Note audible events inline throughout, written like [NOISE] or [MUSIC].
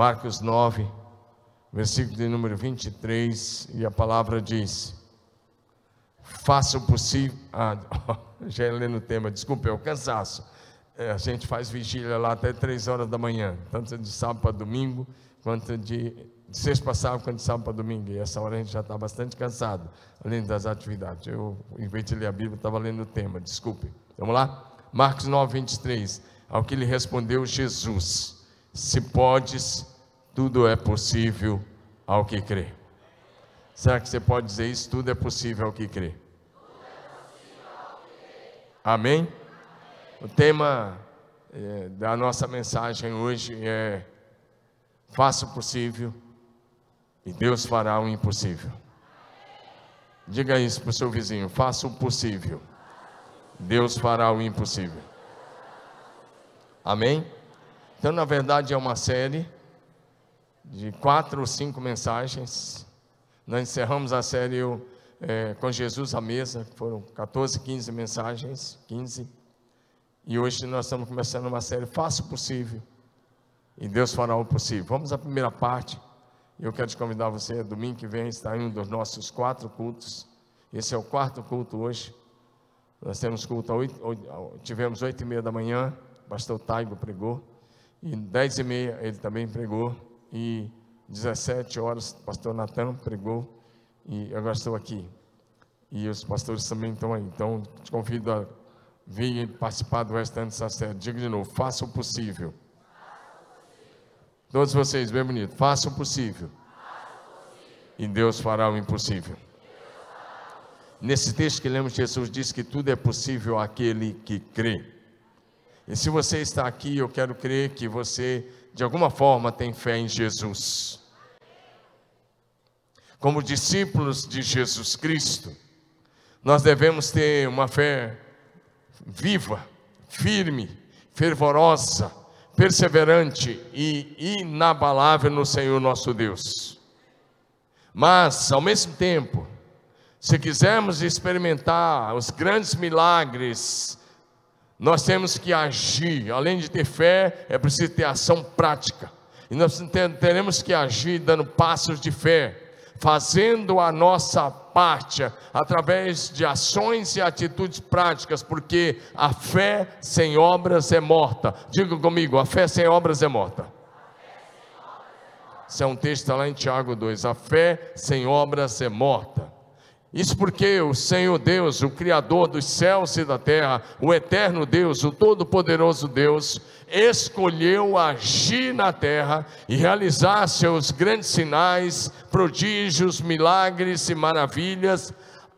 Marcos 9, versículo de número 23, e a palavra diz: Faça o possível. Ah, [LAUGHS] já ia lendo o tema, desculpe, é o cansaço. É, a gente faz vigília lá até três horas da manhã, tanto de sábado para domingo, quanto de, de sexta para sábado, quanto de sábado para domingo. E essa hora a gente já está bastante cansado, além das atividades. Eu, em vez de ler a Bíblia, estava lendo o tema, desculpe. Vamos lá? Marcos 9, 23. Ao que lhe respondeu Jesus: Se podes, tudo é possível ao que crê. Será que você pode dizer isso? Tudo é possível ao que crê. Amém? O tema é, da nossa mensagem hoje é: faça o possível e Deus fará o impossível. Diga isso para o seu vizinho: faça o possível, Deus fará o impossível. Amém? Então, na verdade, é uma série de quatro ou cinco mensagens. Nós encerramos a série é, com Jesus à mesa, foram 14, 15 mensagens, 15. E hoje nós estamos começando uma série Faça o Possível, e Deus fará o possível. Vamos à primeira parte. Eu quero te convidar você, domingo que vem, está em um dos nossos quatro cultos. Esse é o quarto culto hoje. Nós temos culto, oito, tivemos oito e meia da manhã, pastor Taigo pregou, e dez e meia ele também pregou, e 17 horas, pastor Natan pregou, e agora estou aqui. E os pastores também estão aí. Então, te convido a vir participar do restante série. Diga de novo, faça o possível. Todos vocês, bem bonito, faça o possível. E Deus fará o impossível. Nesse texto que lemos, Jesus diz que tudo é possível àquele que crê. E se você está aqui, eu quero crer que você, de alguma forma, tem fé em Jesus. Como discípulos de Jesus Cristo, nós devemos ter uma fé viva, firme, fervorosa, perseverante e inabalável no Senhor nosso Deus. Mas, ao mesmo tempo, se quisermos experimentar os grandes milagres nós temos que agir, além de ter fé, é preciso ter ação prática. E nós teremos que agir dando passos de fé, fazendo a nossa parte através de ações e atitudes práticas, porque a fé sem obras é morta. Diga comigo, a fé sem obras é morta. Esse é um texto lá em Tiago 2. A fé sem obras é morta. Isso porque o Senhor Deus, o Criador dos céus e da terra, o eterno Deus, o Todo-Poderoso Deus, escolheu agir na terra e realizar seus grandes sinais, prodígios, milagres e maravilhas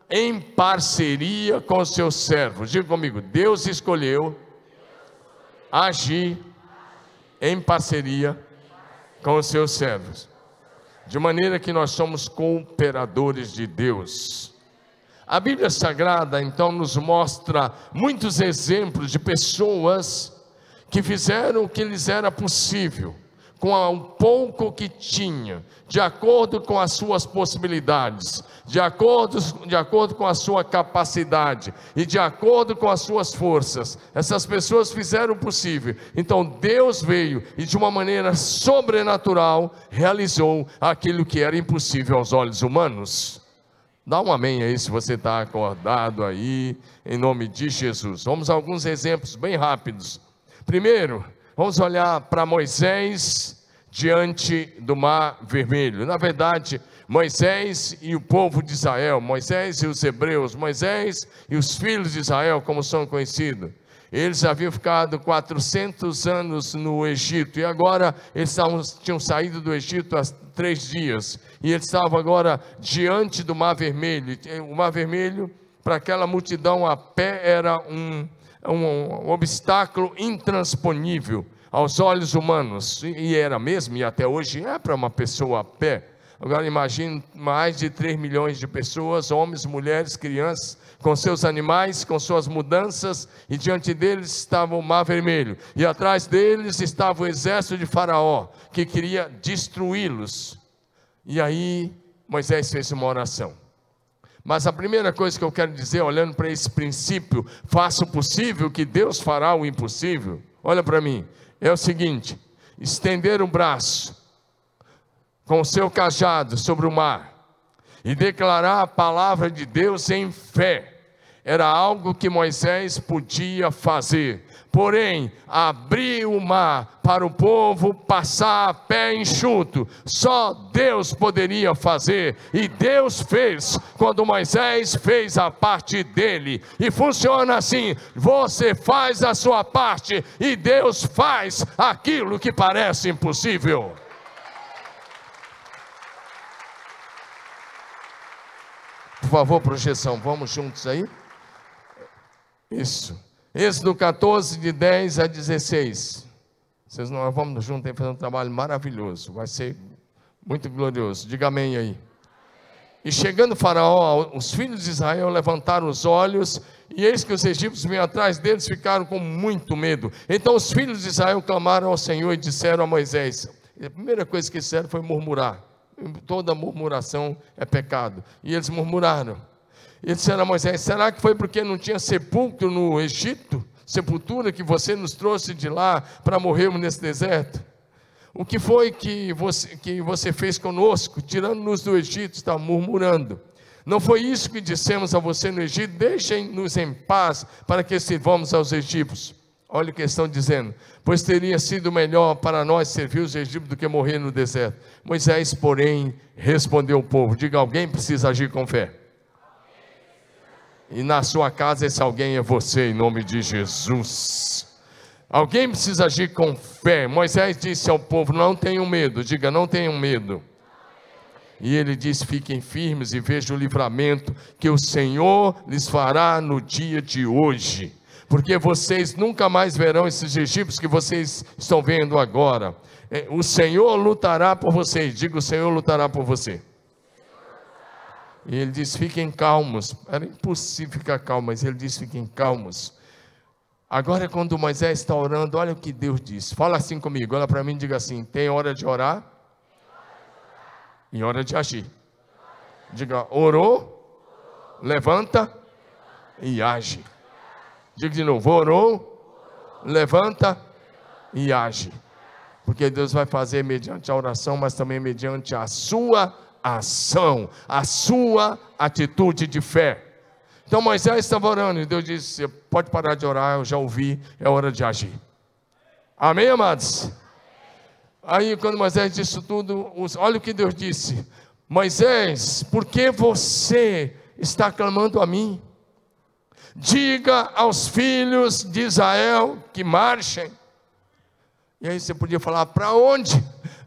em parceria com seus servos. Diga comigo, Deus escolheu agir em parceria com os seus servos de maneira que nós somos cooperadores de Deus. A Bíblia Sagrada então nos mostra muitos exemplos de pessoas que fizeram o que lhes era possível, com o pouco que tinha, de acordo com as suas possibilidades, de acordo, de acordo com a sua capacidade e de acordo com as suas forças. Essas pessoas fizeram o possível. Então Deus veio e de uma maneira sobrenatural realizou aquilo que era impossível aos olhos humanos. Dá um amém aí se você está acordado aí, em nome de Jesus. Vamos a alguns exemplos bem rápidos. Primeiro, vamos olhar para Moisés diante do Mar Vermelho. Na verdade, Moisés e o povo de Israel, Moisés e os hebreus, Moisés e os filhos de Israel, como são conhecidos. Eles haviam ficado 400 anos no Egito e agora eles estavam, tinham saído do Egito há três dias e eles estavam agora diante do Mar Vermelho. O Mar Vermelho, para aquela multidão a pé, era um, um, um obstáculo intransponível aos olhos humanos, e era mesmo, e até hoje é para uma pessoa a pé. Agora imagine mais de 3 milhões de pessoas, homens, mulheres, crianças, com seus animais, com suas mudanças, e diante deles estava o mar vermelho, e atrás deles estava o exército de Faraó, que queria destruí-los. E aí Moisés fez uma oração. Mas a primeira coisa que eu quero dizer, olhando para esse princípio, faça o possível que Deus fará o impossível. Olha para mim, é o seguinte: estender o braço com o seu cajado sobre o mar e declarar a palavra de Deus em fé. Era algo que Moisés podia fazer. Porém, abrir o mar para o povo passar a pé enxuto, só Deus poderia fazer, e Deus fez quando Moisés fez a parte dele. E funciona assim: você faz a sua parte e Deus faz aquilo que parece impossível. Por favor, projeção, vamos juntos aí? Isso. Êxodo 14, de 10 a 16. Vocês nós vamos juntos aí fazer um trabalho maravilhoso. Vai ser muito glorioso. Diga amém aí. E chegando Faraó, os filhos de Israel levantaram os olhos, e eis que os egípcios vinham atrás deles, ficaram com muito medo. Então os filhos de Israel clamaram ao Senhor e disseram a Moisés: a primeira coisa que disseram foi murmurar toda murmuração é pecado. E eles murmuraram. E disseram a Moisés: Será que foi porque não tinha sepulcro no Egito? Sepultura que você nos trouxe de lá para morrermos nesse deserto? O que foi que você, que você fez conosco, tirando-nos do Egito? Está murmurando. Não foi isso que dissemos a você no Egito? Deixem-nos em paz para que sirvamos aos egípcios. Olha o que estão dizendo. Pois teria sido melhor para nós servir os egípcios do que morrer no deserto. Moisés, porém, respondeu ao povo: Diga, alguém precisa agir com fé. E na sua casa, esse alguém é você, em nome de Jesus. Alguém precisa agir com fé. Moisés disse ao povo: Não tenham medo. Diga, não tenham medo. E ele disse: Fiquem firmes e vejam o livramento que o Senhor lhes fará no dia de hoje porque vocês nunca mais verão esses egípcios que vocês estão vendo agora. É, o Senhor lutará por vocês. Diga: o Senhor lutará por você. E ele diz: fiquem calmos. Era impossível ficar calmo, mas ele diz: fiquem calmos. Agora, quando Moisés está orando, olha o que Deus diz. Fala assim comigo, olha para mim e diga assim: tem hora de orar e hora de agir. Diga: orou, levanta e age. Diga de novo: orou, levanta e age. Porque Deus vai fazer mediante a oração, mas também mediante a sua ação, a sua atitude de fé. Então Moisés estava orando e Deus disse: pode parar de orar, eu já ouvi, é hora de agir. Amém, amados? Aí, quando Moisés disse tudo, olha o que Deus disse: Moisés, por que você está clamando a mim? Diga aos filhos de Israel que marchem. E aí você podia falar: para onde?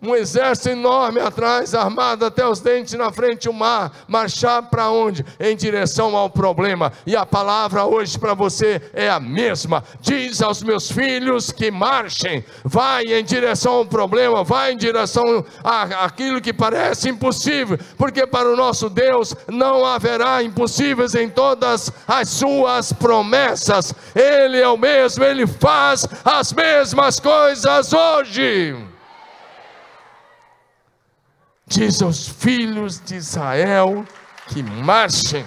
Um exército enorme atrás, armado até os dentes na frente, o mar, marchar para onde? Em direção ao problema. E a palavra hoje para você é a mesma. Diz aos meus filhos que marchem, vai em direção ao problema, vai em direção àquilo que parece impossível, porque para o nosso Deus não haverá impossíveis em todas as suas promessas. Ele é o mesmo, ele faz as mesmas coisas hoje diz aos filhos de Israel que marchem.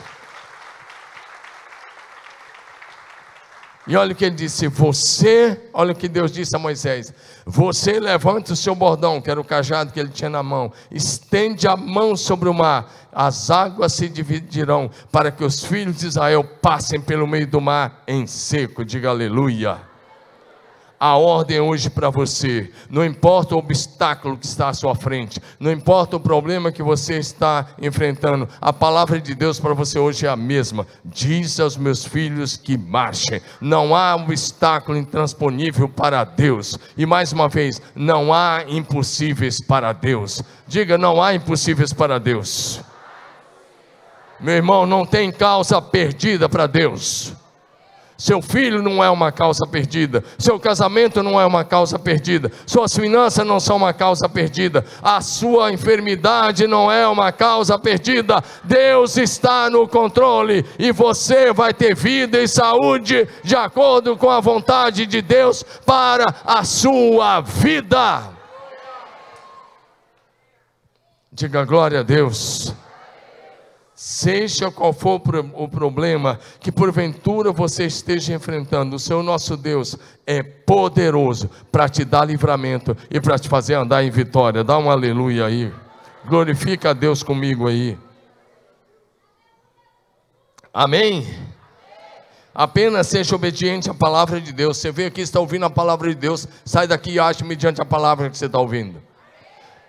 E olha o que ele disse: Você, olha o que Deus disse a Moisés: Você levanta o seu bordão, que era o cajado que ele tinha na mão, estende a mão sobre o mar, as águas se dividirão, para que os filhos de Israel passem pelo meio do mar em seco. Diga aleluia a ordem hoje para você. Não importa o obstáculo que está à sua frente, não importa o problema que você está enfrentando, a palavra de Deus para você hoje é a mesma. Diz aos meus filhos que marchem. Não há obstáculo intransponível para Deus. E mais uma vez, não há impossíveis para Deus. Diga, não há impossíveis para Deus. Meu irmão, não tem causa perdida para Deus. Seu filho não é uma causa perdida. Seu casamento não é uma causa perdida. Suas finanças não são uma causa perdida. A sua enfermidade não é uma causa perdida. Deus está no controle e você vai ter vida e saúde de acordo com a vontade de Deus para a sua vida. Diga glória a Deus. Seja qual for o problema que porventura você esteja enfrentando, o seu nosso Deus é poderoso para te dar livramento e para te fazer andar em vitória. Dá um aleluia aí. Glorifica a Deus comigo aí. Amém? Apenas seja obediente à palavra de Deus. Você veio aqui, está ouvindo a palavra de Deus, sai daqui e age mediante a palavra que você está ouvindo.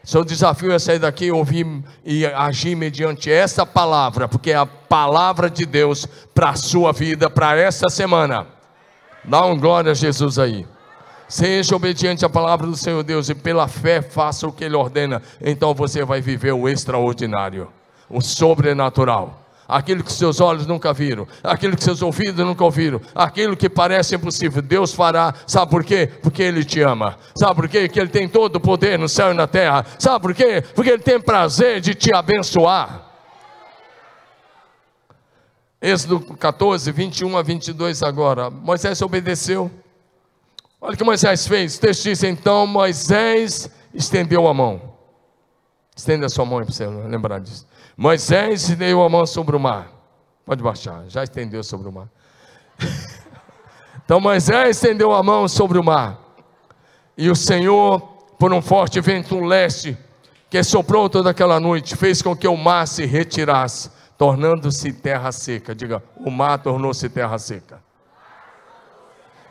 Seu desafio é sair daqui, ouvir e agir mediante essa palavra, porque é a palavra de Deus para a sua vida, para essa semana. Dá um glória a Jesus aí. Seja obediente à palavra do Senhor Deus e pela fé faça o que Ele ordena. Então você vai viver o extraordinário, o sobrenatural aquilo que seus olhos nunca viram, aquilo que seus ouvidos nunca ouviram, aquilo que parece impossível, Deus fará. Sabe por quê? Porque Ele te ama. Sabe por quê? Que Ele tem todo o poder no céu e na terra. Sabe por quê? Porque Ele tem prazer de te abençoar. Êxodo 14, 21 a 22 agora. Moisés obedeceu. Olha o que Moisés fez. O texto diz: então Moisés estendeu a mão. Estenda a sua mão para você lembrar disso. Moisés estendeu a mão sobre o mar. Pode baixar, já estendeu sobre o mar. então Moisés estendeu a mão sobre o mar. E o Senhor, por um forte vento leste, que soprou toda aquela noite, fez com que o mar se retirasse, tornando-se terra seca. Diga, o mar tornou-se terra seca.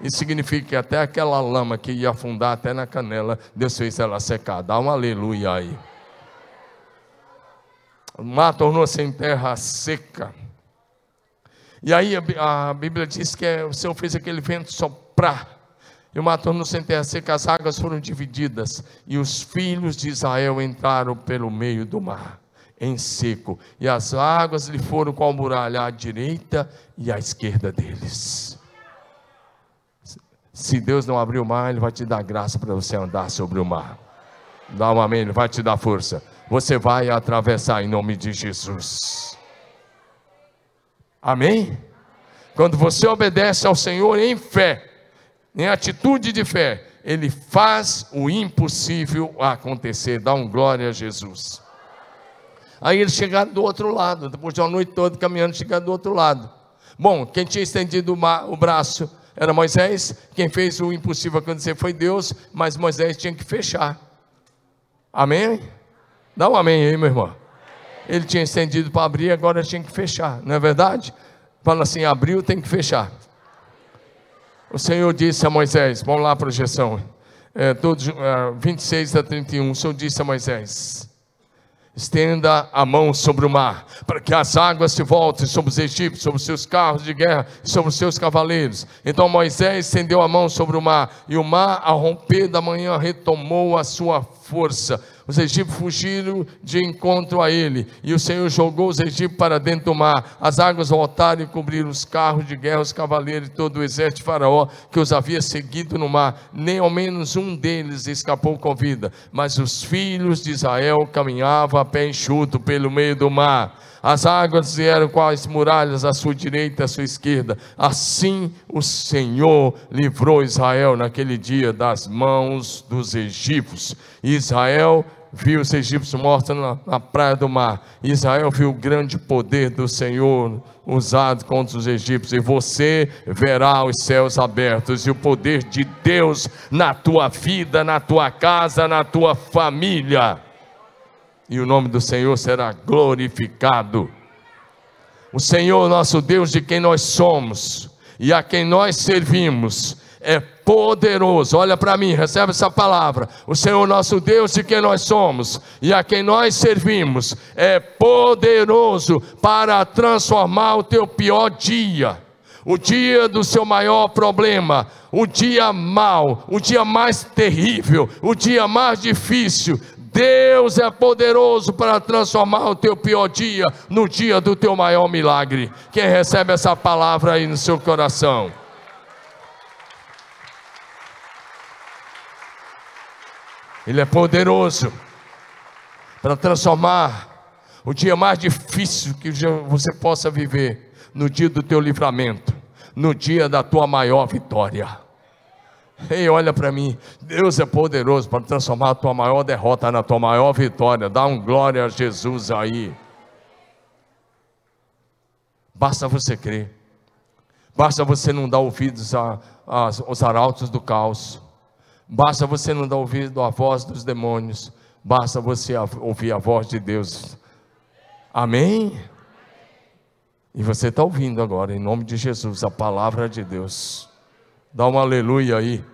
Isso significa que até aquela lama que ia afundar até na canela, Deus fez ela secar. Dá um aleluia aí. O mar tornou-se em terra seca. E aí a, Bíblia diz que o Senhor fez aquele vento soprar. E o mar tornou-se em terra seca, as águas foram divididas. E os filhos de Israel entraram pelo meio do mar, em seco. E as águas lhe foram com a muralha à direita e à esquerda deles. Se Deus não abrir o mar, Ele vai te dar graça para você andar sobre o mar. Dá um amém, Ele vai te dar força você vai atravessar em nome de Jesus. Amém? Quando você obedece ao Senhor em fé, em atitude de fé, Ele faz o impossível acontecer. Dá um glória a Jesus. Aí eles chegaram do outro lado, depois de uma noite toda caminhando, chegaram do outro lado. Bom, quem tinha estendido o braço era Moisés, quem fez o impossível acontecer foi Deus, mas Moisés tinha que fechar. Amém? Dá um amém aí, meu irmão. Ele tinha estendido para abrir, agora tinha que fechar, não é verdade? Fala assim: abriu, tem que fechar. O Senhor disse a Moisés: vamos lá, projeção. É, todos, é, 26 a 31. O Senhor disse a Moisés: estenda a mão sobre o mar, para que as águas se voltem sobre os egípcios, sobre os seus carros de guerra sobre os seus cavaleiros. Então Moisés estendeu a mão sobre o mar, e o mar, ao romper da manhã, retomou a sua força os egípcios fugiram de encontro a ele, e o Senhor jogou os egípcios para dentro do mar. As águas voltaram e cobriram os carros de guerra, os cavaleiros e todo o exército de Faraó que os havia seguido no mar. Nem ao menos um deles escapou com vida, mas os filhos de Israel caminhavam a pé enxuto pelo meio do mar. As águas vieram com as muralhas à sua direita e à sua esquerda. Assim o Senhor livrou Israel naquele dia das mãos dos egípcios. Israel viu os egípcios mortos na, na, praia do mar. Israel viu o grande poder do Senhor usado contra os egípcios. E você verá os céus abertos e o poder de Deus na tua vida, na tua casa, na tua família. E o nome do Senhor será glorificado. O Senhor, nosso Deus, de quem nós somos e a quem nós servimos, é poderoso. Olha para mim, recebe essa palavra. O Senhor nosso Deus, de quem nós somos e a quem nós servimos, é poderoso para transformar o teu pior dia. O dia do seu maior problema, o dia mau, o dia mais terrível, o dia mais difícil, Deus é poderoso para transformar o teu pior dia no dia do teu maior milagre. Quem recebe essa palavra aí no seu coração? Ele é poderoso para transformar o dia mais difícil que você possa viver no dia do teu livramento, no dia da tua maior vitória. Ei, olha para mim, Deus é poderoso para transformar a tua maior derrota na tua maior vitória. Dá um glória a Jesus aí. Basta você crer. Basta você não dar ouvidos aos arautos do caos. Basta você não dar ouvido à voz dos demônios. Basta você ouvir a voz de Deus. Amém? E você está ouvindo agora, em nome de Jesus, a palavra de Deus. Dá um aleluia aí.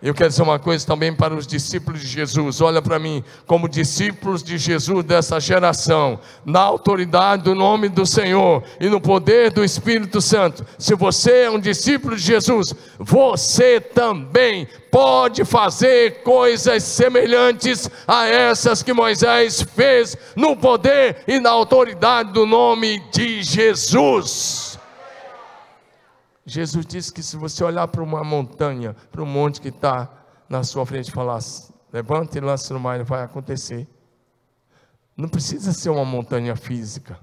Eu quero dizer uma coisa também para os discípulos de Jesus. Olha para mim, como discípulos de Jesus dessa geração, na autoridade do nome do Senhor e no poder do Espírito Santo. Se você é um discípulo de Jesus, você também pode fazer coisas semelhantes a essas que Moisés fez no poder e na autoridade do nome de Jesus. Jesus disse que se você olhar para uma montanha, para um monte que está na sua frente e falar, levanta e lança no mar, vai acontecer. Não precisa ser uma montanha física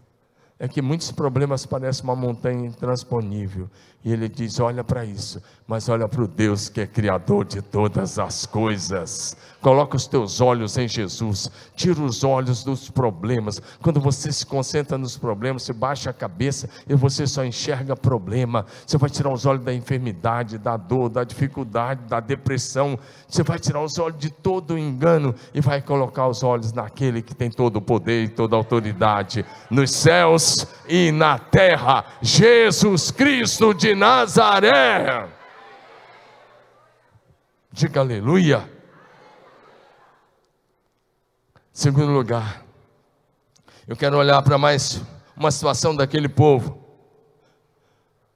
é que muitos problemas parecem uma montanha intransponível. E ele diz: olha para isso, mas olha para o Deus que é Criador de todas as coisas. Coloca os teus olhos em Jesus, tira os olhos dos problemas. Quando você se concentra nos problemas, você baixa a cabeça e você só enxerga problema. Você vai tirar os olhos da enfermidade, da dor, da dificuldade, da depressão. Você vai tirar os olhos de todo o engano e vai colocar os olhos naquele que tem todo o poder e toda a autoridade nos céus céus e na terra, Jesus Cristo de Nazaré. Diga aleluia. Segundo lugar, eu quero olhar para mais uma situação daquele povo.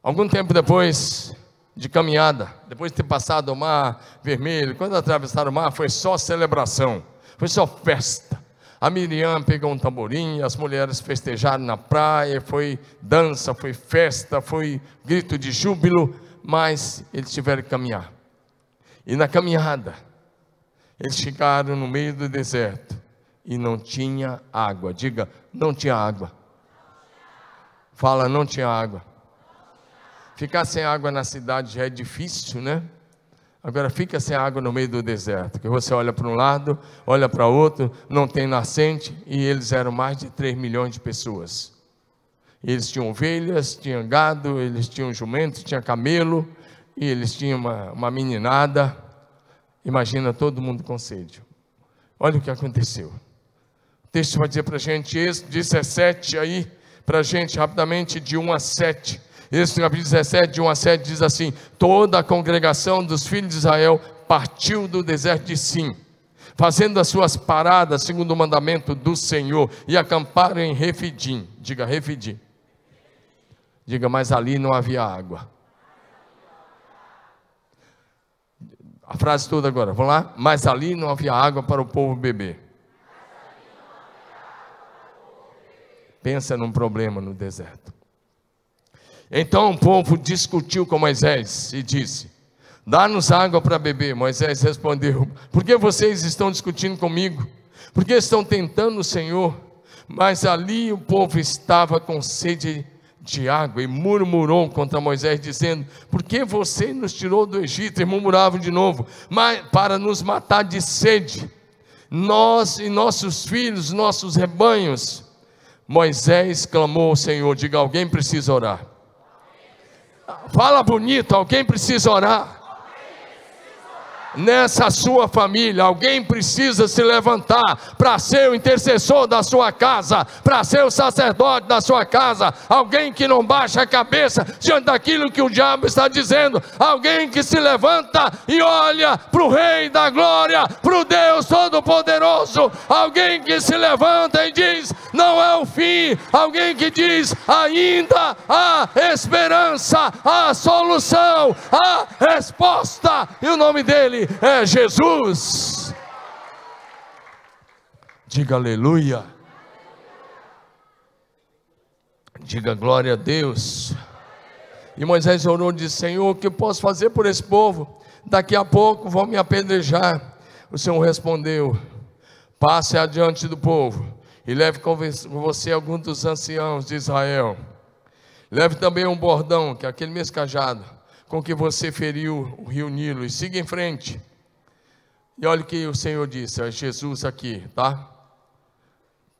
Algum tempo depois de caminhada, depois de ter passado o mar vermelho, quando atravessaram o mar, foi só celebração, foi só festa. A Miriam pegou um tamborim, as mulheres festejaram na praia, foi dança, foi festa, foi grito de júbilo, mas eles tiveram que caminhar. E na caminhada, eles chegaram no meio do deserto e não tinha água. Diga, não tinha água. Fala, não tinha água. Ficar sem água na cidade já é difícil, né? Agora fica sem água no meio do deserto, que você olha para um lado, olha para outro, não tem nascente, e eles eram mais de 3 milhões de pessoas. Eles tinham ovelhas, tinham gado, eles tinham jumento, tinha camelo, e eles tinham uma, uma meninada. Imagina todo mundo com sede. Olha o que aconteceu. O texto vai dizer para a gente, esse 17 aí, para a gente rapidamente, de 1 a 7. Esse capítulo 17, de 1 a 7, diz assim: Toda a congregação dos filhos de Israel partiu do deserto de Sim, fazendo as suas paradas segundo o mandamento do Senhor, e acamparam em Refidim. Diga Refidim. Diga, mas ali não havia água. A frase toda agora, vamos lá? Mas ali não havia água para o povo beber. Pensa num problema no deserto. Então o povo discutiu com Moisés e disse: Dá-nos água para beber. Moisés respondeu: Por que vocês estão discutindo comigo? Por que estão tentando o Senhor? Mas ali o povo estava com sede de água e murmurou contra Moisés, dizendo: Por que você nos tirou do Egito? E murmuravam de novo: Mas para nos matar de sede, nós e nossos filhos, nossos rebanhos. Moisés clamou ao Senhor: Diga, alguém precisa orar. Fala bonito, alguém precisa orar nessa sua família. Alguém precisa se levantar para ser o intercessor da sua casa, para ser o sacerdote da sua casa. Alguém que não baixa a cabeça diante daquilo que o diabo está dizendo. Alguém que se levanta e olha para o Rei da Glória, para o Deus Todo-Poderoso. Alguém que se levanta e diz: Não é o fim. Alguém que diz: Ainda há esperança, há solução, há resposta. E o nome dele é Jesus. Diga aleluia. Diga glória a Deus. E Moisés orou e disse: Senhor, o que posso fazer por esse povo? Daqui a pouco vão me apedrejar. O Senhor respondeu: Passe adiante do povo e leve com você alguns dos anciãos de Israel. Leve também um bordão, que é aquele mesmo cajado com que você feriu o rio Nilo, e siga em frente. E olha o que o Senhor disse, é Jesus aqui, tá?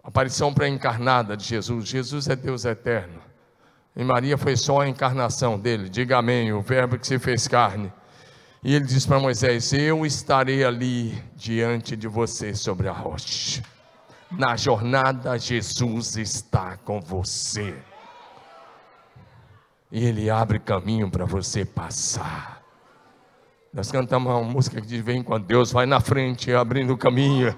Aparição pré-encarnada de Jesus. Jesus é Deus eterno. E Maria foi só a encarnação dele. Diga amém, o verbo que se fez carne. E ele diz para Moisés: Eu estarei ali diante de você sobre a rocha. Na jornada, Jesus está com você. E Ele abre caminho para você passar. Nós cantamos uma música que diz: Vem quando Deus vai na frente, abrindo o caminho.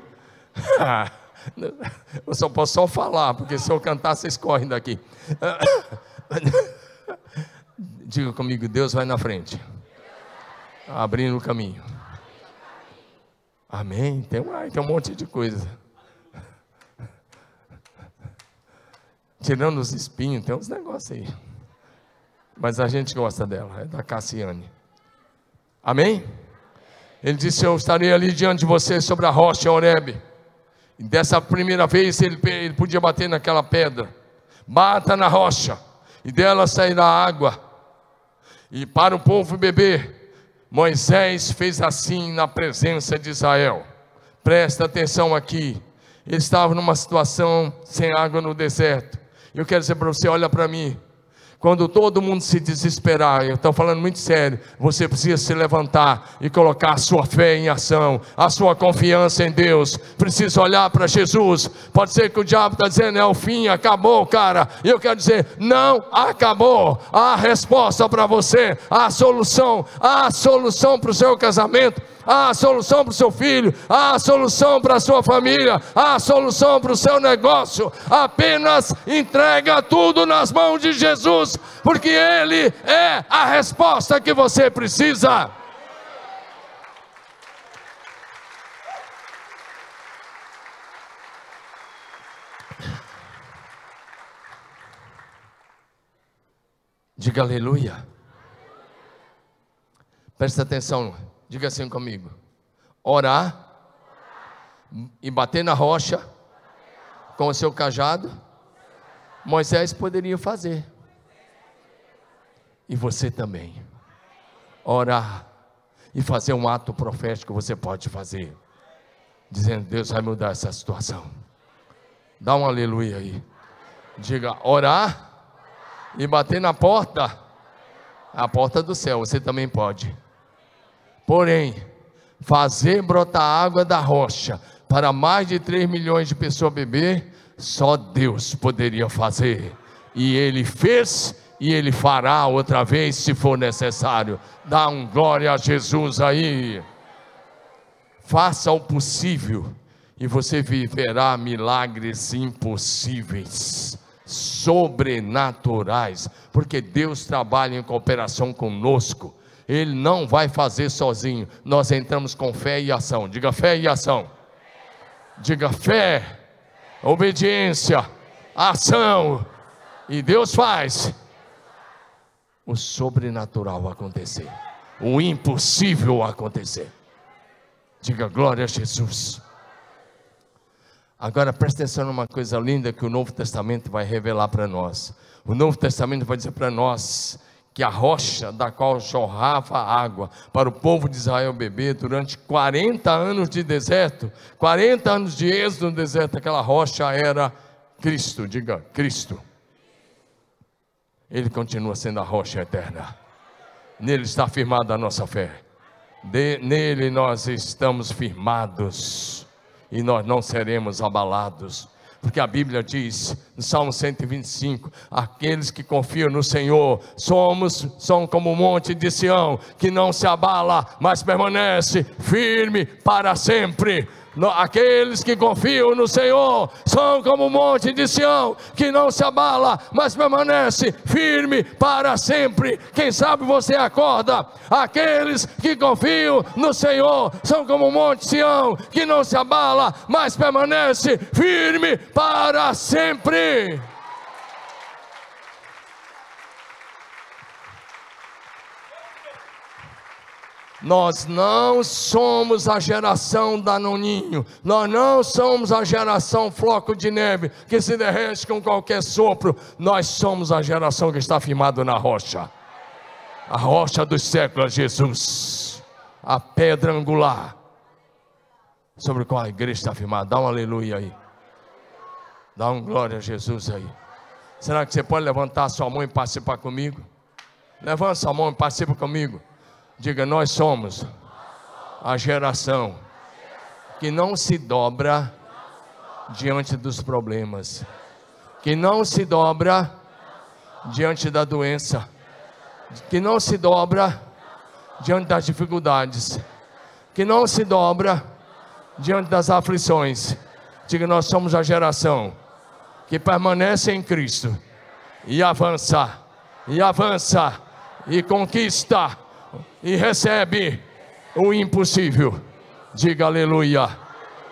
[LAUGHS] eu só posso só falar, porque se eu cantar, vocês correm daqui. [LAUGHS] Diga comigo: Deus vai na frente, abrindo o caminho. Amém? Tem, tem um monte de coisa. Tirando os espinhos, tem uns negócios aí. Mas a gente gosta dela, é da Cassiane. Amém? Ele disse: Eu estarei ali diante de você sobre a rocha Oreb. E dessa primeira vez ele, ele podia bater naquela pedra. Bata na rocha, e dela sairá água. E para o povo beber, Moisés fez assim na presença de Israel. Presta atenção aqui. Ele estava numa situação sem água no deserto. Eu quero dizer para você: olha para mim. Quando todo mundo se desesperar, eu estou falando muito sério, você precisa se levantar e colocar a sua fé em ação, a sua confiança em Deus. Precisa olhar para Jesus. Pode ser que o diabo está dizendo é o fim, acabou, cara. E eu quero dizer, não acabou. Há resposta para você, há solução, há solução para o seu casamento há solução para o seu filho, há solução para a sua família, há solução para o seu negócio. Apenas entrega tudo nas mãos de Jesus, porque Ele é a resposta que você precisa. Diga aleluia. Presta atenção. Diga assim comigo: orar e bater na rocha com o seu cajado. Moisés poderia fazer. E você também. Orar e fazer um ato profético você pode fazer. Dizendo: Deus vai mudar essa situação. Dá um aleluia aí. Diga: orar e bater na porta. A porta do céu, você também pode. Porém, fazer brotar água da rocha para mais de 3 milhões de pessoas beber, só Deus poderia fazer. E Ele fez e Ele fará outra vez se for necessário. Dá um glória a Jesus aí. Faça o possível e você viverá milagres impossíveis, sobrenaturais, porque Deus trabalha em cooperação conosco. Ele não vai fazer sozinho. Nós entramos com fé e ação. Diga fé e ação. Diga fé, obediência, ação. E Deus faz o sobrenatural acontecer, o impossível acontecer. Diga glória a Jesus. Agora presta atenção numa coisa linda que o Novo Testamento vai revelar para nós. O Novo Testamento vai dizer para nós que a rocha da qual jorrava água para o povo de Israel beber durante 40 anos de deserto, 40 anos de êxodo no deserto, aquela rocha era Cristo, diga Cristo. Ele continua sendo a rocha eterna. Nele está firmada a nossa fé. De, nele nós estamos firmados e nós não seremos abalados porque a Bíblia diz, Salmo 125, aqueles que confiam no Senhor, somos, são como o monte de Sião, que não se abala, mas permanece firme para sempre. Aqueles que confiam no Senhor são como o monte de Sião, que não se abala, mas permanece firme para sempre. Quem sabe você acorda. Aqueles que confiam no Senhor são como o monte de Sião, que não se abala, mas permanece firme para sempre. Nós não somos a geração danoninho, nós não somos a geração floco de neve que se derrete com qualquer sopro, nós somos a geração que está firmada na rocha, a rocha dos séculos, Jesus, a pedra angular, sobre a qual a igreja está firmada. Dá um aleluia aí, dá um glória a Jesus aí. Será que você pode levantar sua mão e participar comigo? Levanta sua mão e participa comigo. Diga, nós somos a geração que não se dobra diante dos problemas, que não se dobra diante da doença, que não se dobra diante das dificuldades, que não se dobra diante das aflições. Diga, nós somos a geração que permanece em Cristo e avança, e avança, e conquista, e recebe o impossível. Diga aleluia.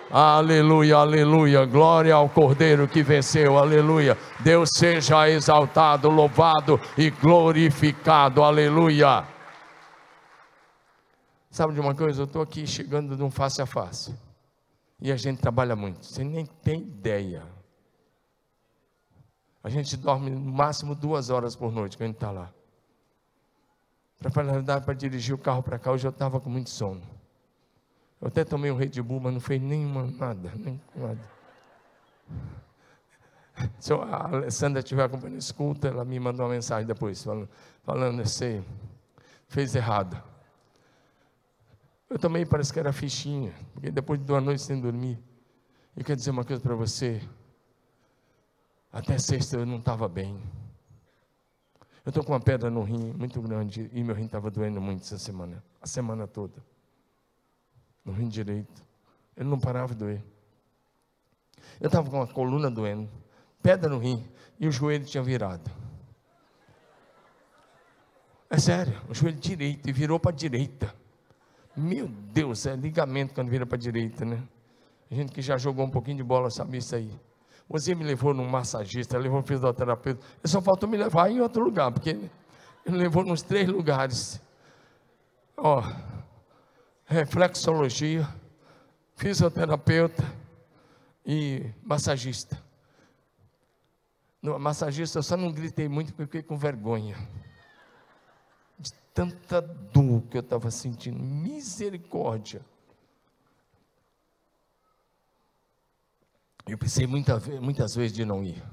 Aleluia, aleluia. Glória ao Cordeiro que venceu. Aleluia. Deus seja exaltado, louvado e glorificado. Aleluia. Sabe de uma coisa? Eu estou aqui chegando de um face a face. E a gente trabalha muito. Você nem tem ideia. A gente dorme no máximo duas horas por noite quando a está lá. Para falar para dirigir o carro para cá, hoje eu estava com muito sono. Eu até tomei um Red Bull, mas não fez nenhuma nada, nem nada. Se a Alessandra estiver acompanhando, escuta, ela me mandou uma mensagem depois, falando, falando assim, fez errado. Eu também parece que era fichinha, porque depois de duas noites sem dormir. Eu quero dizer uma coisa para você. Até sexta eu não estava bem. Eu estou com uma pedra no rim muito grande e meu rim estava doendo muito essa semana, a semana toda. No rim direito. Ele não parava de doer. Eu estava com a coluna doendo, pedra no rim e o joelho tinha virado. É sério, o joelho direito e virou para a direita. Meu Deus, é ligamento quando vira para a direita, né? A gente que já jogou um pouquinho de bola sabe isso aí. Você me levou num massagista, levou um fisioterapeuta. Ele só faltou me levar em outro lugar, porque ele, ele levou nos três lugares. Ó, reflexologia, fisioterapeuta e massagista. No massagista eu só não gritei muito porque fiquei com vergonha tanta dor que eu estava sentindo, misericórdia. Eu pensei muita, muitas vezes de não ir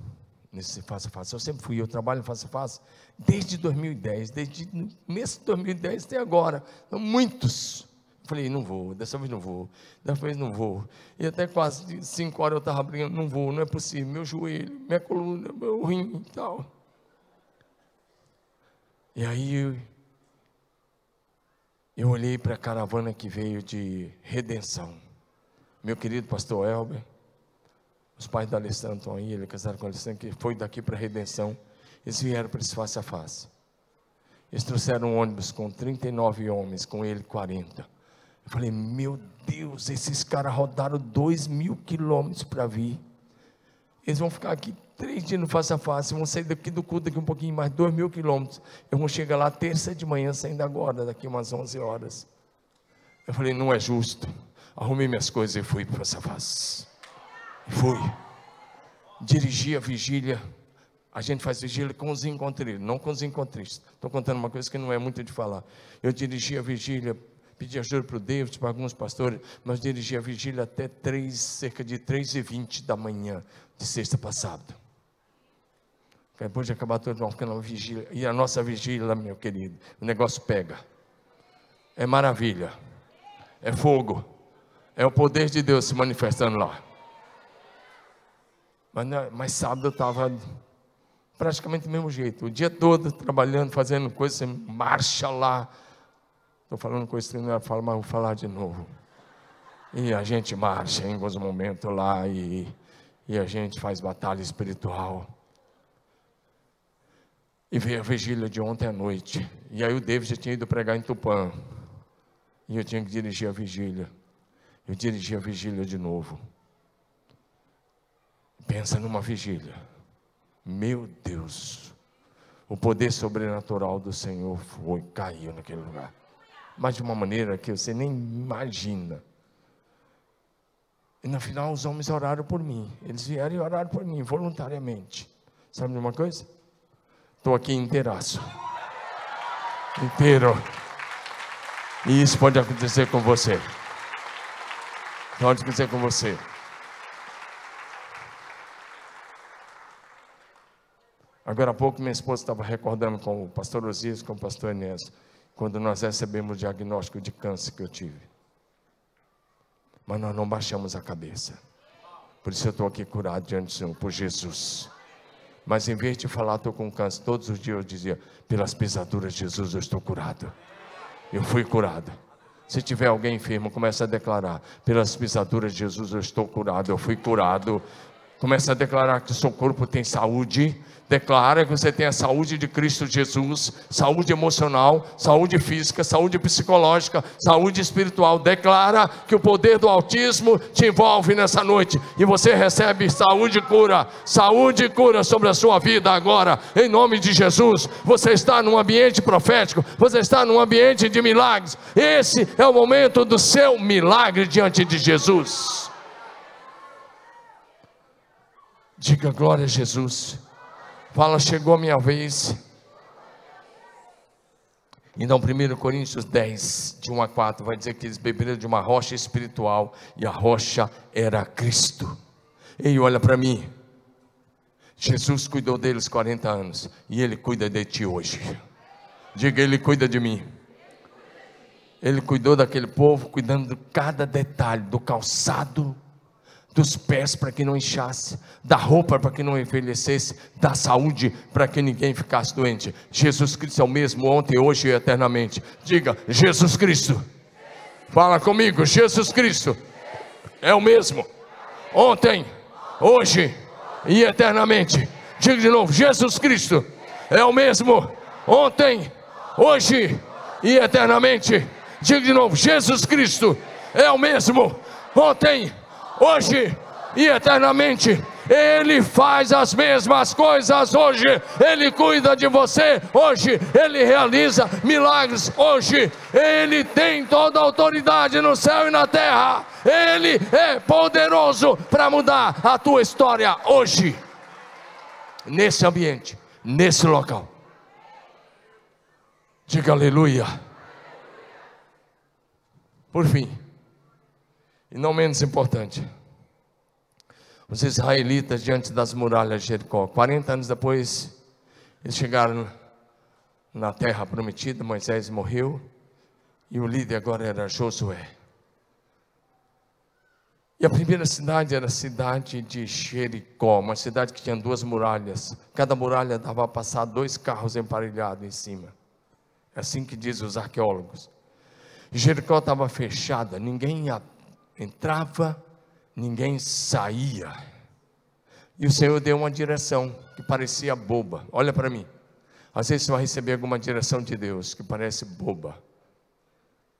nesse face a face. Eu sempre fui, eu trabalho face a face desde 2010, desde o mês de 2010 até agora. Muitos. Falei, não vou, dessa vez não vou, dessa vez não vou. E até quase cinco horas eu estava brincando, não vou, não é possível. Meu joelho, minha coluna, meu rim e tal. E aí eu olhei para a caravana que veio de redenção. Meu querido pastor Elber, os pais da Alessandra estão aí, ele casaram com a Alessandra, que foi daqui para a redenção. Eles vieram para esse face a face. Eles trouxeram um ônibus com 39 homens, com ele 40. Eu falei, meu Deus, esses caras rodaram 2 mil quilômetros para vir. Eles vão ficar aqui três dias no face a face, vão sair daqui do culto daqui um pouquinho mais, dois mil quilômetros. Eu vou chegar lá terça de manhã, saindo agora, daqui umas 11 horas. Eu falei, não é justo. Arrumei minhas coisas e fui para face a face. Fui. Dirigi a vigília. A gente faz vigília com os encontristas, não com os encontristas. Estou contando uma coisa que não é muito de falar. Eu dirigi a vigília pedi ajuda para o David, para alguns pastores, nós dirigi a vigília até 3, cerca de 3 e 20 da manhã de sexta passada. Depois de acabar nós ficamos na vigília. E a nossa vigília, meu querido, o negócio pega. É maravilha. É fogo. É o poder de Deus se manifestando lá. Mas, mas sábado eu estava praticamente do mesmo jeito. O dia todo trabalhando, fazendo coisas, marcha lá. Estou falando coisas que não era falar, mas vou falar de novo. E a gente marcha em alguns momentos lá e e a gente faz batalha espiritual. E veio a vigília de ontem à noite. E aí o David já tinha ido pregar em Tupã. E eu tinha que dirigir a vigília. Eu dirigi a vigília de novo. Pensa numa vigília. Meu Deus. O poder sobrenatural do Senhor foi, caiu naquele lugar. Mas de uma maneira que você nem imagina. E no final os homens oraram por mim. Eles vieram e oraram por mim voluntariamente. Sabe de uma coisa? Estou aqui inteiraço. Inteiro. E isso pode acontecer com você. Pode acontecer com você. Agora há pouco minha esposa estava recordando com o pastor Osias, com o pastor Enéas. quando nós recebemos o diagnóstico de câncer que eu tive. Mas nós não baixamos a cabeça. Por isso eu estou aqui curado diante do Senhor, por Jesus. Mas em vez de falar, estou com câncer, todos os dias eu dizia: pelas pisaduras de Jesus eu estou curado. Eu fui curado. Se tiver alguém enfermo, comece a declarar: pelas pisaduras de Jesus eu estou curado, eu fui curado. Comece a declarar que o seu corpo tem saúde, Declara que você tem a saúde de Cristo Jesus, saúde emocional, saúde física, saúde psicológica, saúde espiritual. Declara que o poder do autismo te envolve nessa noite e você recebe saúde e cura, saúde e cura sobre a sua vida agora, em nome de Jesus. Você está num ambiente profético, você está num ambiente de milagres. Esse é o momento do seu milagre diante de Jesus. Diga glória a Jesus. Fala, chegou a minha vez. Então, 1 Coríntios 10, de 1 a 4, vai dizer que eles beberam de uma rocha espiritual e a rocha era Cristo. Ei, olha para mim. Jesus cuidou deles 40 anos e Ele cuida de ti hoje. Diga, Ele cuida de mim. Ele cuidou daquele povo, cuidando de cada detalhe, do calçado, dos pés para que não inchasse, da roupa para que não envelhecesse, da saúde para que ninguém ficasse doente. Jesus Cristo é o mesmo ontem, hoje e eternamente. Diga, Jesus Cristo. Fala comigo, Jesus Cristo é o mesmo ontem, hoje e eternamente. Diga de novo, Jesus Cristo é o mesmo ontem, hoje e eternamente. Diga de novo, Jesus Cristo é o mesmo ontem, hoje e eternamente. Ele faz as mesmas coisas hoje, Ele cuida de você hoje, Ele realiza milagres hoje, Ele tem toda a autoridade no céu e na terra, Ele é poderoso para mudar a tua história hoje, nesse ambiente, nesse local. Diga aleluia. Por fim, e não menos importante, os israelitas diante das muralhas de Jericó. 40 anos depois, eles chegaram na terra prometida, Moisés morreu, e o líder agora era Josué. E a primeira cidade era a cidade de Jericó, uma cidade que tinha duas muralhas. Cada muralha dava a passar dois carros emparelhados em cima. É assim que dizem os arqueólogos. Jericó estava fechada, ninguém entrava, ninguém saía. E o Senhor deu uma direção que parecia boba. Olha para mim. Às vezes você vai receber alguma direção de Deus que parece boba.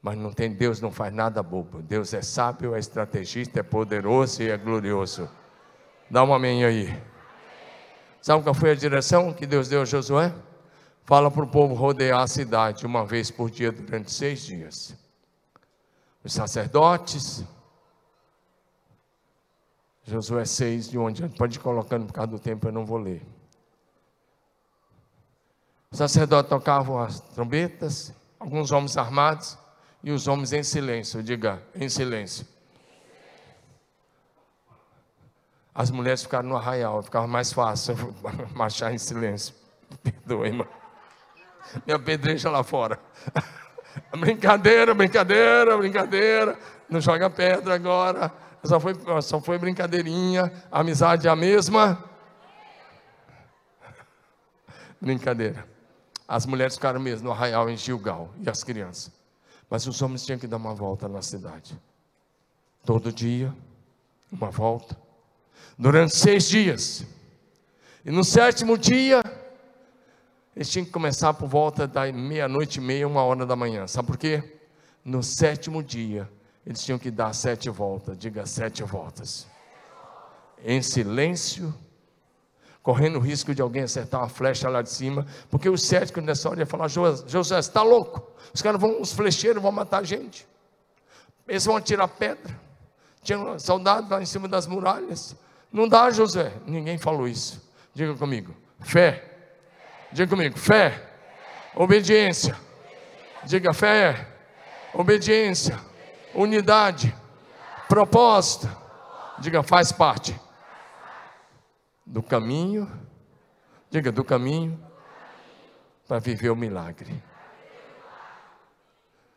Mas não tem Deus não faz nada bobo. Deus é sábio, é estrategista, é poderoso e é glorioso. Dá um amém aí. Sabe qual foi a direção que Deus deu a Josué? Fala para o povo rodear a cidade uma vez por dia durante seis dias. Os sacerdotes, Josué 6, de onde pode ir colocando por causa do tempo, eu não vou ler. Os sacerdotes tocavam as trombetas, alguns homens armados e os homens em silêncio, diga, em silêncio. As mulheres ficaram no arraial, ficava mais fácil [LAUGHS] marchar em silêncio. Perdoe, irmão. Minha pedreja lá fora. [LAUGHS] brincadeira, brincadeira, brincadeira. Não joga pedra agora. Só foi, só foi brincadeirinha, amizade é a mesma. Brincadeira. As mulheres ficaram mesmo no arraial em Gilgal e as crianças. Mas os homens tinham que dar uma volta na cidade. Todo dia, uma volta. Durante seis dias. E no sétimo dia, eles tinham que começar por volta da meia-noite e meia, uma hora da manhã. Sabe por quê? No sétimo dia, eles tinham que dar sete voltas, diga sete voltas. Em silêncio, correndo o risco de alguém acertar uma flecha lá de cima, porque os céticos nessa hora iam falar: José, está louco? Os caras vão, os flecheiros vão matar a gente. Eles vão atirar pedra. Tinha soldados lá em cima das muralhas. Não dá, José. Ninguém falou isso. Diga comigo: fé. Diga comigo: fé. Obediência. Diga fé. Obediência unidade, propósito. Diga, faz parte do caminho. Diga, do caminho para viver o milagre.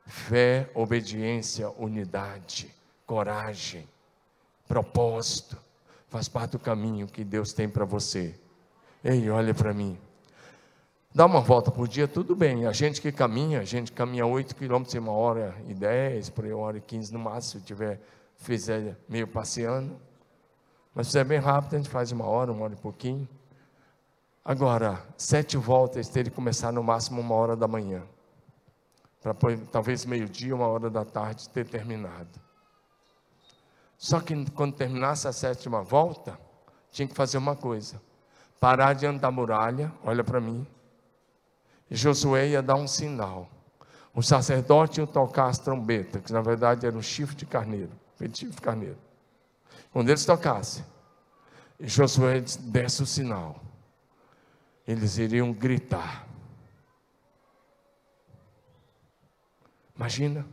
Fé, obediência, unidade, coragem, propósito, faz parte do caminho que Deus tem para você. Ei, olha para mim. Dá uma volta por dia, tudo bem. A gente que caminha, a gente caminha 8 quilômetros em uma hora e 10, por aí, uma hora e 15 no máximo, se tiver, fizer meio passeando. Mas se fizer bem rápido, a gente faz uma hora, uma hora e pouquinho. Agora, sete voltas teria que começar no máximo uma hora da manhã. Para talvez meio-dia, uma hora da tarde ter terminado. Só que quando terminasse a sétima volta, tinha que fazer uma coisa: parar diante da muralha, olha para mim. Josué ia dar um sinal. O sacerdote ia tocar as trombetas, que na verdade era um chifre de carneiro, chifre de carneiro. Quando eles tocassem, Josué desse o sinal, eles iriam gritar. Imagina,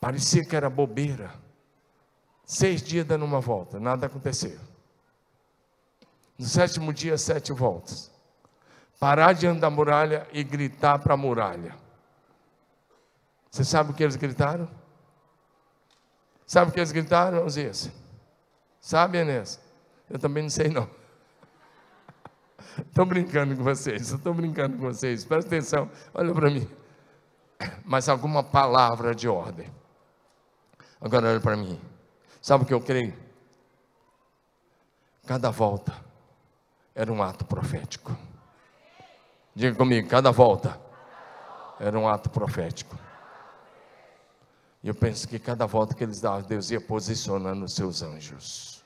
parecia que era bobeira. Seis dias dando uma volta, nada aconteceu. No sétimo dia, sete voltas. Parar diante da muralha e gritar para a muralha. Você sabe o que eles gritaram? Sabe o que eles gritaram, Osias? Sabe, Enes? Eu também não sei não. [LAUGHS] Estou brincando com vocês, estou brincando com vocês. Presta atenção, olha para mim. Mas alguma palavra de ordem. Agora olha para mim. Sabe o que eu creio? Cada volta era um ato profético. Diga comigo, cada volta era um ato profético. E eu penso que cada volta que eles davam, Deus ia posicionando os seus anjos.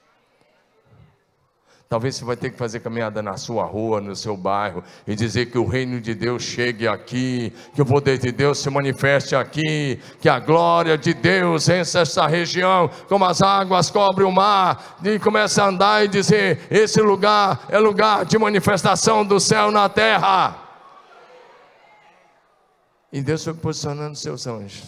Talvez você vai ter que fazer caminhada na sua rua, no seu bairro, e dizer que o reino de Deus chegue aqui, que o poder de Deus se manifeste aqui, que a glória de Deus ença essa região, como as águas cobrem o mar, e comece a andar e dizer: esse lugar é lugar de manifestação do céu na terra. E Deus foi posicionando seus anjos.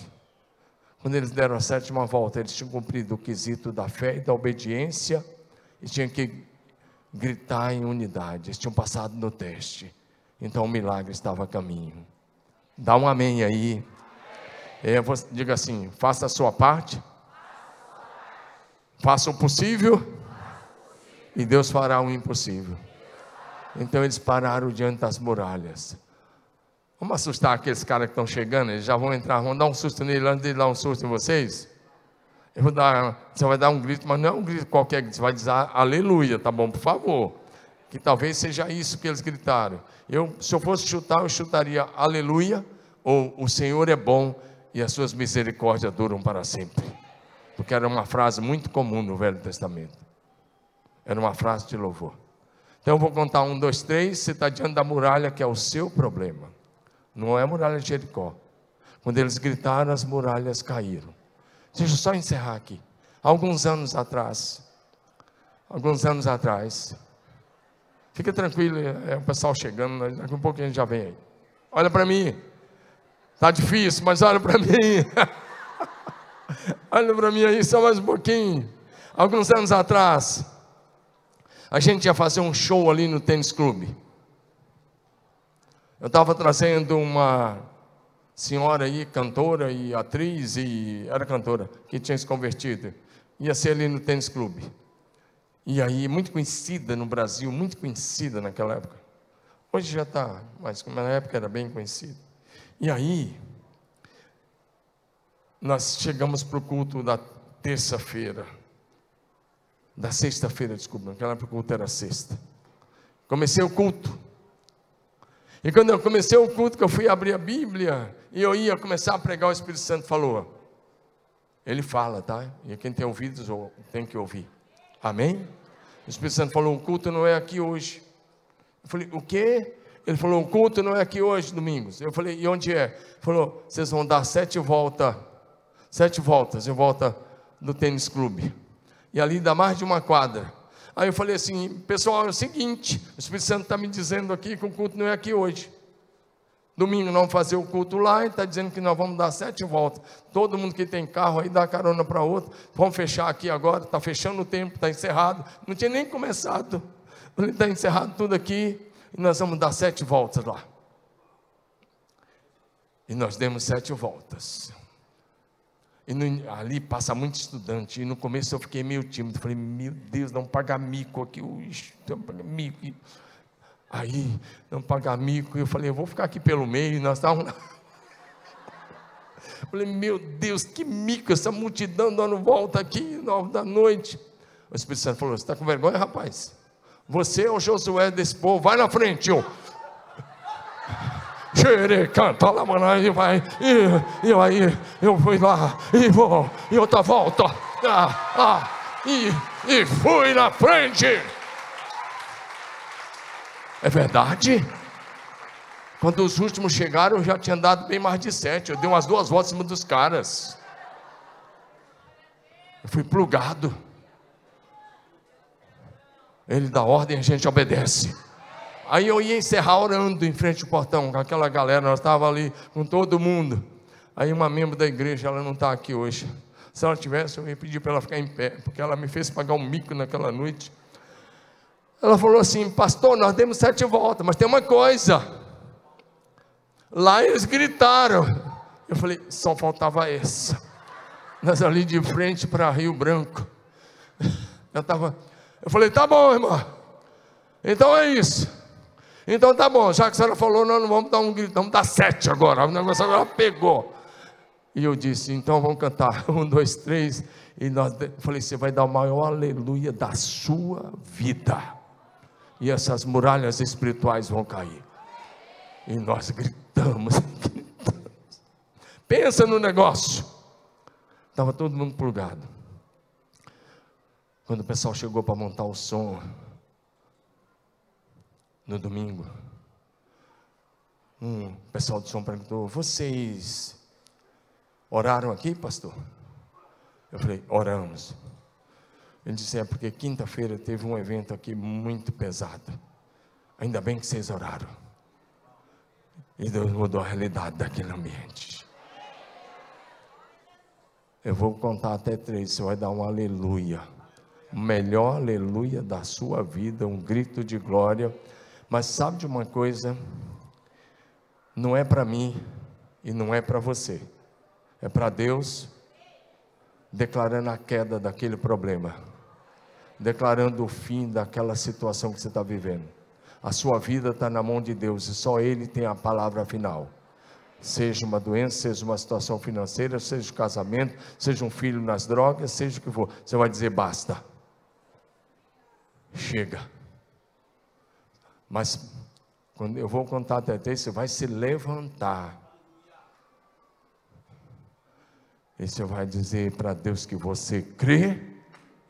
Quando eles deram a sétima volta, eles tinham cumprido o quesito da fé e da obediência, e tinham que gritar em unidade. Eles tinham passado no teste. Então o milagre estava a caminho. Dá um amém aí. É, diga assim: faça a sua parte. Faça o possível. E Deus fará o impossível. Então eles pararam diante das muralhas. Vamos assustar aqueles caras que estão chegando, eles já vão entrar, vão dar um susto nele antes de dar um susto em vocês. Dar, você vai dar um grito, mas não é um grito qualquer, você vai dizer aleluia, tá bom? Por favor. Que talvez seja isso que eles gritaram. Eu, se eu fosse chutar, eu chutaria aleluia, ou o Senhor é bom e as suas misericórdias duram para sempre. Porque era uma frase muito comum no Velho Testamento. Era uma frase de louvor. Então eu vou contar um, dois, três. Você está diante da muralha que é o seu problema. Não é a muralha de Jericó. Quando eles gritaram, as muralhas caíram. Deixa eu só encerrar aqui. Alguns anos atrás, alguns anos atrás, fica tranquilo, é o pessoal chegando, daqui a um pouco a gente já vem aí. Olha para mim, tá difícil, mas olha para mim. [LAUGHS] olha para mim aí, só mais um pouquinho. Alguns anos atrás, a gente ia fazer um show ali no tênis clube. Eu estava trazendo uma senhora aí, cantora e atriz, e era cantora, que tinha se convertido. Ia ser ali no tênis clube. E aí, muito conhecida no Brasil, muito conhecida naquela época. Hoje já está, mas na época era bem conhecida. E aí, nós chegamos para o culto da terça-feira. Da sexta-feira, desculpa, naquela época o culto era sexta. Comecei o culto. E quando eu comecei o culto, que eu fui abrir a Bíblia, e eu ia começar a pregar, o Espírito Santo falou. Ele fala, tá? E quem tem ouvidos tem que ouvir. Amém? O Espírito Santo falou: o culto não é aqui hoje. Eu falei: o quê? Ele falou: o culto não é aqui hoje, domingos. Eu falei: e onde é? Ele falou: vocês vão dar sete voltas, sete voltas em volta do tênis clube. E ali dá mais de uma quadra. Aí eu falei assim, pessoal, é o seguinte, o Espírito Santo está me dizendo aqui que o culto não é aqui hoje. Domingo vamos fazer o culto lá e está dizendo que nós vamos dar sete voltas. Todo mundo que tem carro aí dá carona para outro. Vamos fechar aqui agora, está fechando o tempo, está encerrado. Não tinha nem começado. Está encerrado tudo aqui e nós vamos dar sete voltas lá. E nós demos sete voltas. E no, ali passa muito estudante. E no começo eu fiquei meio tímido. Falei, meu Deus, não pagar mico aqui. Não pagar mico. Aí, não pagar mico. Eu falei, eu vou ficar aqui pelo meio. E nós [LAUGHS] estávamos. Falei, meu Deus, que mico, essa multidão dando volta aqui, nove da noite. O Espírito Santo falou: Você está com vergonha, rapaz? Você é o Josué desse povo, vai na frente, ó. Xere, canta lá, mano, aí vai, e, e aí eu fui lá, e vou, e outra volta, ah, ah, e, e fui na frente. É verdade? Quando os últimos chegaram, eu já tinha dado bem mais de sete. Eu dei umas duas voltas em cima dos caras. Eu fui plugado. Ele dá ordem, a gente obedece. Aí eu ia encerrar orando em frente ao portão, com aquela galera, nós estávamos ali com todo mundo. Aí uma membro da igreja, ela não está aqui hoje. Se ela tivesse, eu ia pedir para ela ficar em pé, porque ela me fez pagar um mico naquela noite. Ela falou assim: Pastor, nós demos sete voltas, mas tem uma coisa. Lá eles gritaram. Eu falei: Só faltava essa. Nós ali de frente para Rio Branco. Eu estava. Eu falei: Tá bom, irmã. Então é isso. Então tá bom, já que a senhora falou, nós não vamos dar um grito, vamos dar sete agora. O negócio agora pegou. E eu disse, então vamos cantar. [LAUGHS] Um, dois, três. E nós, falei, você vai dar o maior aleluia da sua vida. E essas muralhas espirituais vão cair. E nós gritamos, [LAUGHS] gritamos. Pensa no negócio. Estava todo mundo plugado. Quando o pessoal chegou para montar o som, no domingo, um pessoal de som perguntou: Vocês oraram aqui, pastor? Eu falei: Oramos. Ele disse: É porque quinta-feira teve um evento aqui muito pesado. Ainda bem que vocês oraram. E Deus mudou a realidade daquele ambiente. Eu vou contar até três, você vai dar um aleluia. O melhor aleluia da sua vida, um grito de glória mas sabe de uma coisa? Não é para mim e não é para você. É para Deus declarando a queda daquele problema, declarando o fim daquela situação que você está vivendo. A sua vida está na mão de Deus e só Ele tem a palavra final. Seja uma doença, seja uma situação financeira, seja um casamento, seja um filho nas drogas, seja o que for, você vai dizer basta. Chega. Mas quando eu vou contar até três, você vai se levantar. E você vai dizer para Deus que você crê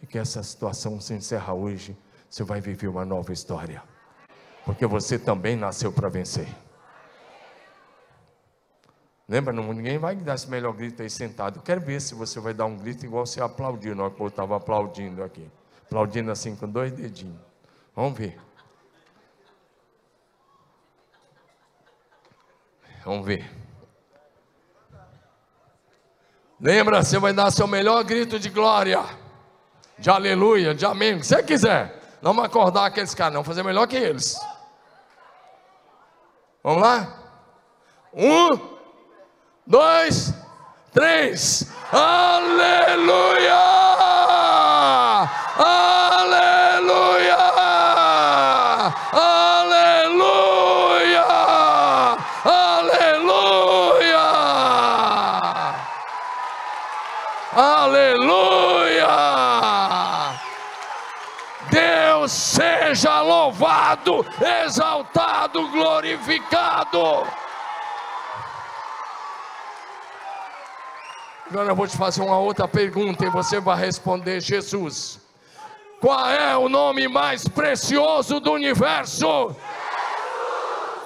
e que essa situação se encerra hoje. Você vai viver uma nova história. Porque você também nasceu para vencer. Lembra, não, ninguém vai dar esse melhor grito aí sentado. Eu quero ver se você vai dar um grito igual você aplaudiu na hora que eu estava aplaudindo aqui. Aplaudindo assim com dois dedinhos. Vamos ver. Vamos ver. Lembra, você vai dar seu melhor grito de glória, de aleluia, de amém, que você quiser. Não vamos acordar aqueles caras, não, fazer melhor que eles. Vamos lá? Um, dois, três. Aleluia! Exaltado, glorificado. Agora eu vou te fazer uma outra pergunta e você vai responder: Jesus, qual é o nome mais precioso do universo?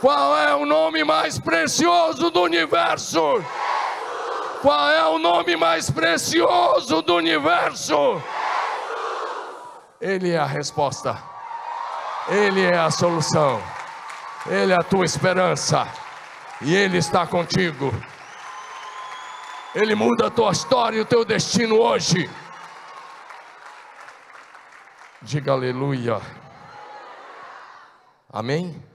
Qual é o nome mais precioso do universo? Qual é o nome mais precioso do universo? Ele é a resposta. Ele é a solução, Ele é a tua esperança, e Ele está contigo. Ele muda a tua história e o teu destino hoje. Diga aleluia. Amém?